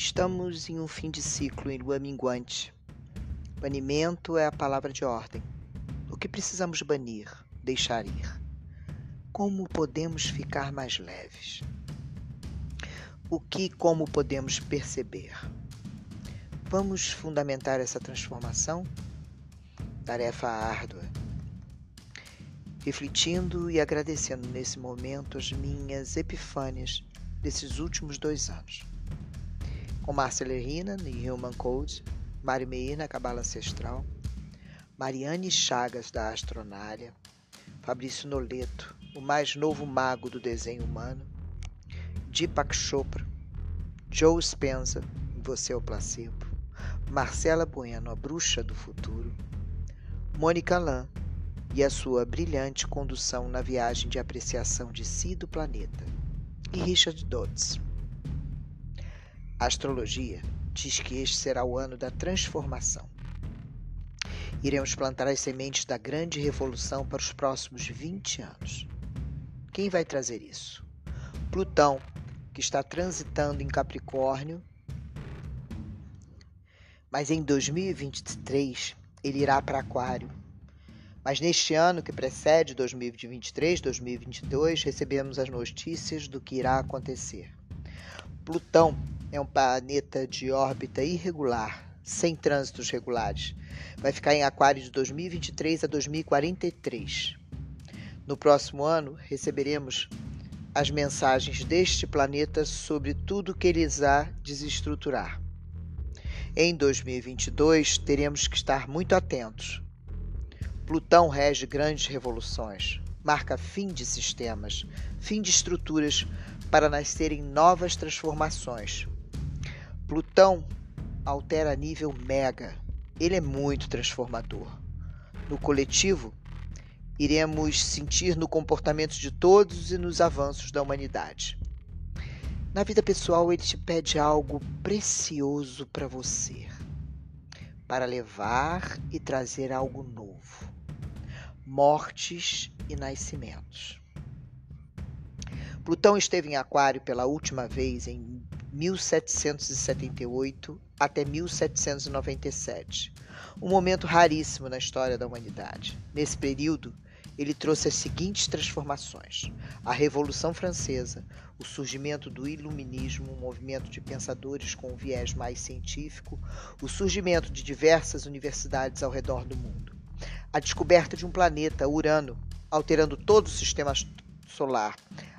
Estamos em um fim de ciclo em lua minguante. Banimento é a palavra de ordem. O que precisamos banir, deixar ir? Como podemos ficar mais leves? O que como podemos perceber? Vamos fundamentar essa transformação? Tarefa árdua. Refletindo e agradecendo nesse momento as minhas epifânias desses últimos dois anos. Com Marcela Rina, no Human Code, Mari Meir, na Cabala Ancestral, Mariane Chagas, da Astronária, Fabrício Noleto, o mais novo mago do desenho humano, Deepak Chopra, Joe Spencer, Você é o Placebo, Marcela Bueno, a bruxa do futuro, Mônica Lan e a sua brilhante condução na viagem de apreciação de si do planeta, e Richard Dodds. A astrologia diz que este será o ano da transformação. Iremos plantar as sementes da grande revolução para os próximos 20 anos. Quem vai trazer isso? Plutão, que está transitando em Capricórnio, mas em 2023 ele irá para Aquário. Mas neste ano que precede 2023, 2022, recebemos as notícias do que irá acontecer. Plutão é um planeta de órbita irregular, sem trânsitos regulares. Vai ficar em Aquário de 2023 a 2043. No próximo ano, receberemos as mensagens deste planeta sobre tudo que ele irá desestruturar. Em 2022, teremos que estar muito atentos. Plutão rege grandes revoluções, marca fim de sistemas, fim de estruturas para nascerem novas transformações. Plutão altera nível mega. Ele é muito transformador. No coletivo, iremos sentir no comportamento de todos e nos avanços da humanidade. Na vida pessoal, ele te pede algo precioso para você, para levar e trazer algo novo: mortes e nascimentos. Plutão esteve em Aquário pela última vez em 1778 até 1797, um momento raríssimo na história da humanidade. Nesse período, ele trouxe as seguintes transformações: a Revolução Francesa, o surgimento do Iluminismo, um movimento de pensadores com um viés mais científico, o surgimento de diversas universidades ao redor do mundo, a descoberta de um planeta, Urano, alterando todo o sistema solar,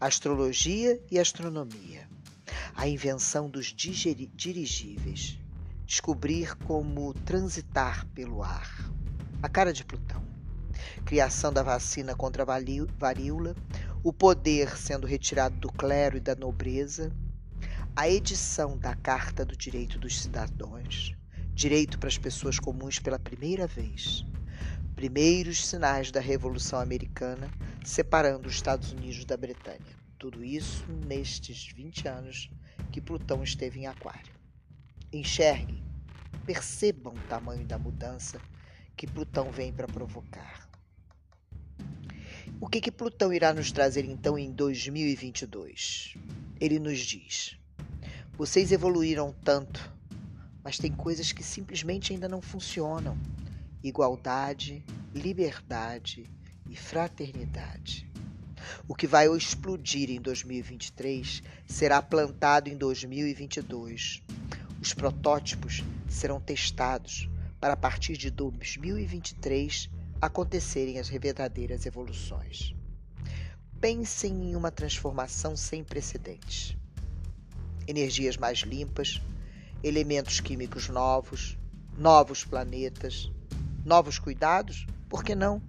astrologia e astronomia. A invenção dos dirigíveis, descobrir como transitar pelo ar, a cara de Plutão, criação da vacina contra a varíola, o poder sendo retirado do clero e da nobreza, a edição da Carta do Direito dos Cidadãos, direito para as pessoas comuns pela primeira vez, primeiros sinais da Revolução Americana separando os Estados Unidos da Bretanha. Tudo isso nestes 20 anos que Plutão esteve em Aquário. Enxergue, percebam o tamanho da mudança que Plutão vem para provocar. O que, que Plutão irá nos trazer então em 2022? Ele nos diz: vocês evoluíram tanto, mas tem coisas que simplesmente ainda não funcionam. Igualdade, liberdade e fraternidade. O que vai explodir em 2023 será plantado em 2022. Os protótipos serão testados para a partir de 2023 acontecerem as verdadeiras evoluções. Pensem em uma transformação sem precedentes. Energias mais limpas, elementos químicos novos, novos planetas, novos cuidados, por que não?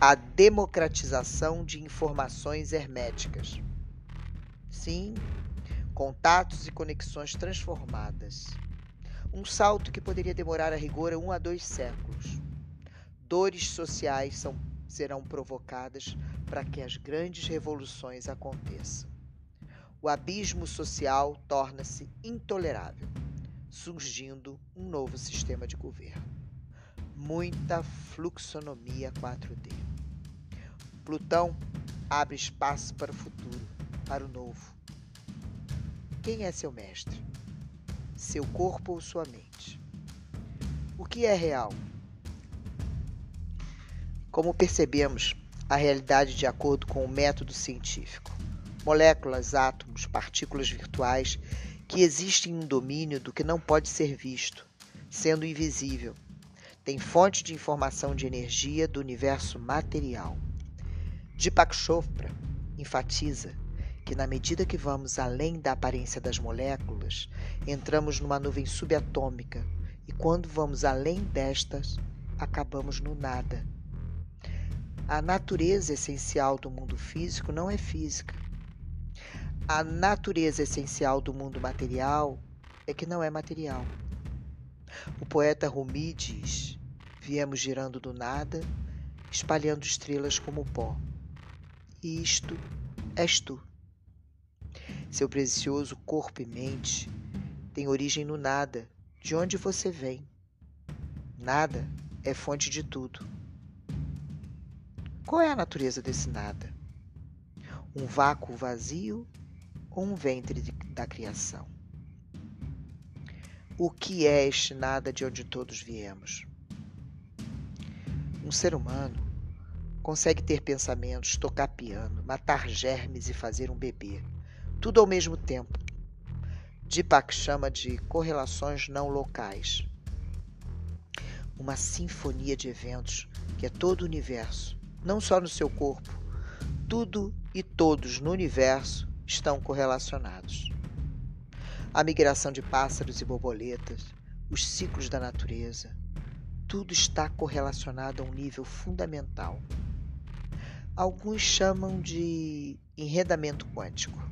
a democratização de informações herméticas. Sim, contatos e conexões transformadas. Um salto que poderia demorar a rigor um a dois séculos. Dores sociais são, serão provocadas para que as grandes revoluções aconteçam. O abismo social torna-se intolerável, surgindo um novo sistema de governo. Muita fluxonomia 4D. Plutão abre espaço para o futuro, para o novo. Quem é seu mestre? seu corpo ou sua mente. O que é real? Como percebemos a realidade de acordo com o método científico? Moléculas, átomos, partículas virtuais que existem em um domínio do que não pode ser visto, sendo invisível. Tem fonte de informação de energia do universo material. Deepak Chopra enfatiza que, na medida que vamos além da aparência das moléculas, entramos numa nuvem subatômica e, quando vamos além destas, acabamos no nada. A natureza essencial do mundo físico não é física. A natureza essencial do mundo material é que não é material. O poeta Rumi diz: Viemos girando do nada, espalhando estrelas como pó. E isto és tu. Seu precioso corpo e mente têm origem no nada, de onde você vem. Nada é fonte de tudo. Qual é a natureza desse nada? Um vácuo vazio ou um ventre da criação? O que é este nada de onde todos viemos? Um ser humano consegue ter pensamentos, tocar piano, matar germes e fazer um bebê, tudo ao mesmo tempo. Deepak chama de correlações não locais. Uma sinfonia de eventos que é todo o universo, não só no seu corpo. Tudo e todos no universo estão correlacionados a migração de pássaros e borboletas, os ciclos da natureza, tudo está correlacionado a um nível fundamental. Alguns chamam de enredamento quântico.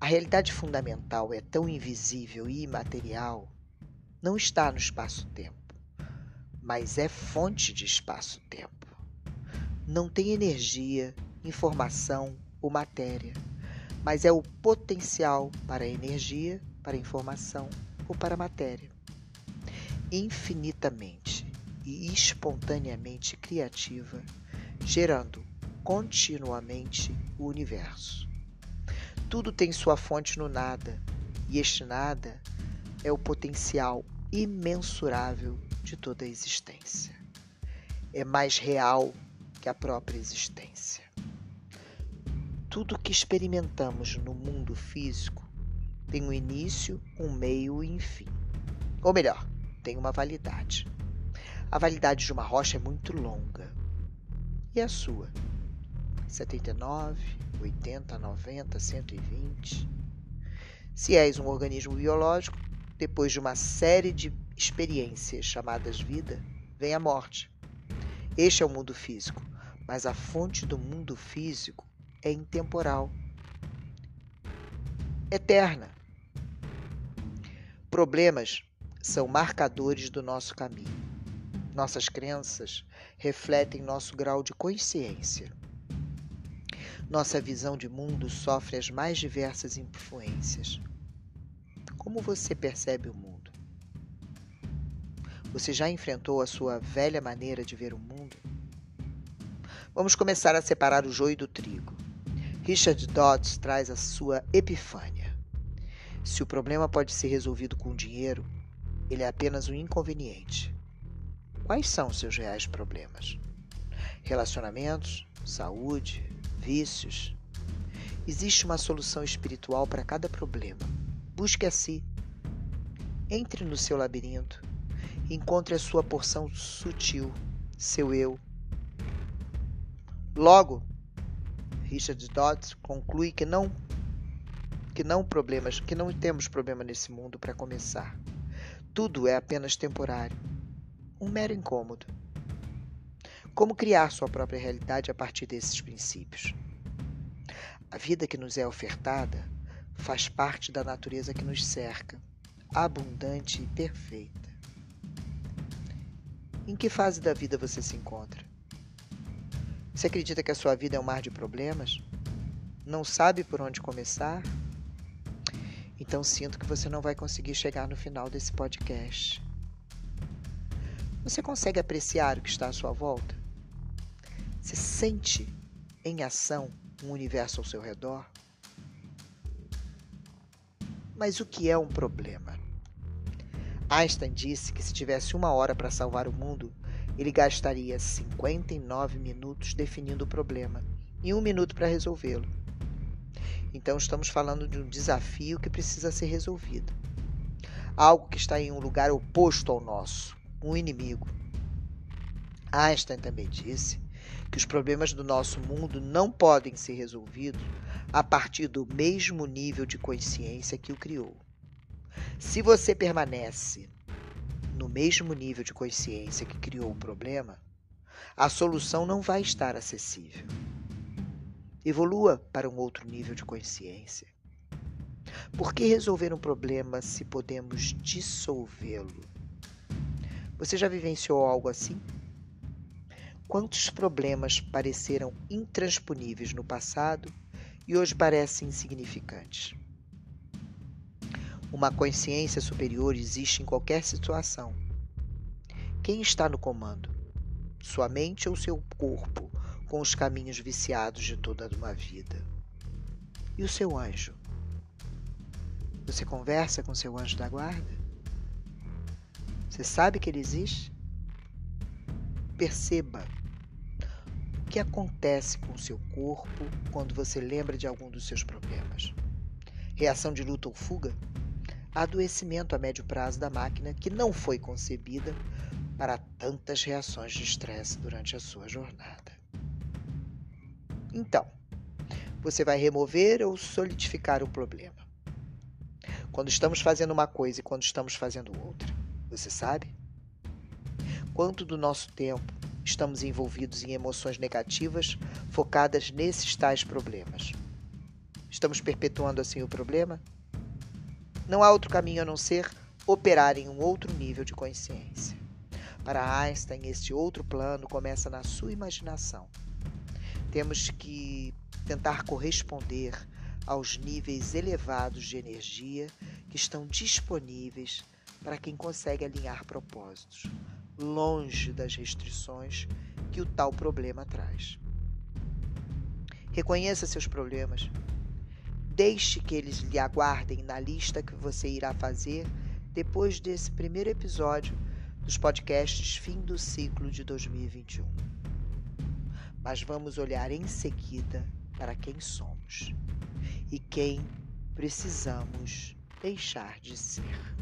A realidade fundamental é tão invisível e imaterial, não está no espaço-tempo, mas é fonte de espaço-tempo. Não tem energia, informação ou matéria mas é o potencial para energia, para informação ou para a matéria. Infinitamente e espontaneamente criativa, gerando continuamente o universo. Tudo tem sua fonte no nada, e este nada é o potencial imensurável de toda a existência. É mais real que a própria existência tudo que experimentamos no mundo físico tem um início, um meio e um fim. Ou melhor, tem uma validade. A validade de uma rocha é muito longa. E a sua? 79, 80, 90, 120. Se és um organismo biológico, depois de uma série de experiências chamadas vida, vem a morte. Este é o mundo físico, mas a fonte do mundo físico é intemporal, eterna. Problemas são marcadores do nosso caminho. Nossas crenças refletem nosso grau de consciência. Nossa visão de mundo sofre as mais diversas influências. Como você percebe o mundo? Você já enfrentou a sua velha maneira de ver o mundo? Vamos começar a separar o joio do trigo. Richard Dodds traz a sua epifânia. Se o problema pode ser resolvido com dinheiro, ele é apenas um inconveniente. Quais são seus reais problemas? Relacionamentos, saúde, vícios? Existe uma solução espiritual para cada problema. Busque a si. Entre no seu labirinto. Encontre a sua porção sutil, seu eu. Logo, Richard Dodds conclui que não que não problemas, que não temos problema nesse mundo para começar. Tudo é apenas temporário, um mero incômodo. Como criar sua própria realidade a partir desses princípios? A vida que nos é ofertada faz parte da natureza que nos cerca, abundante e perfeita. Em que fase da vida você se encontra? Você acredita que a sua vida é um mar de problemas? Não sabe por onde começar? Então sinto que você não vai conseguir chegar no final desse podcast. Você consegue apreciar o que está à sua volta? Você sente em ação um universo ao seu redor? Mas o que é um problema? Einstein disse que se tivesse uma hora para salvar o mundo, ele gastaria 59 minutos definindo o problema e um minuto para resolvê-lo. Então, estamos falando de um desafio que precisa ser resolvido. Algo que está em um lugar oposto ao nosso, um inimigo. Einstein também disse que os problemas do nosso mundo não podem ser resolvidos a partir do mesmo nível de consciência que o criou. Se você permanece no mesmo nível de consciência que criou o problema, a solução não vai estar acessível. Evolua para um outro nível de consciência. Por que resolver um problema se podemos dissolvê-lo? Você já vivenciou algo assim? Quantos problemas pareceram intransponíveis no passado e hoje parecem insignificantes? Uma consciência superior existe em qualquer situação. Quem está no comando? Sua mente ou seu corpo, com os caminhos viciados de toda uma vida? E o seu anjo? Você conversa com seu anjo da guarda? Você sabe que ele existe? Perceba o que acontece com o seu corpo quando você lembra de algum dos seus problemas. Reação de luta ou fuga? Adoecimento a médio prazo da máquina que não foi concebida para tantas reações de estresse durante a sua jornada. Então, você vai remover ou solidificar o problema? Quando estamos fazendo uma coisa e quando estamos fazendo outra, você sabe? quanto do nosso tempo estamos envolvidos em emoções negativas focadas nesses tais problemas. Estamos perpetuando assim o problema? Não há outro caminho a não ser operar em um outro nível de consciência. Para Einstein, este outro plano começa na sua imaginação. Temos que tentar corresponder aos níveis elevados de energia que estão disponíveis para quem consegue alinhar propósitos, longe das restrições que o tal problema traz. Reconheça seus problemas. Deixe que eles lhe aguardem na lista que você irá fazer depois desse primeiro episódio dos podcasts Fim do Ciclo de 2021. Mas vamos olhar em seguida para quem somos e quem precisamos deixar de ser.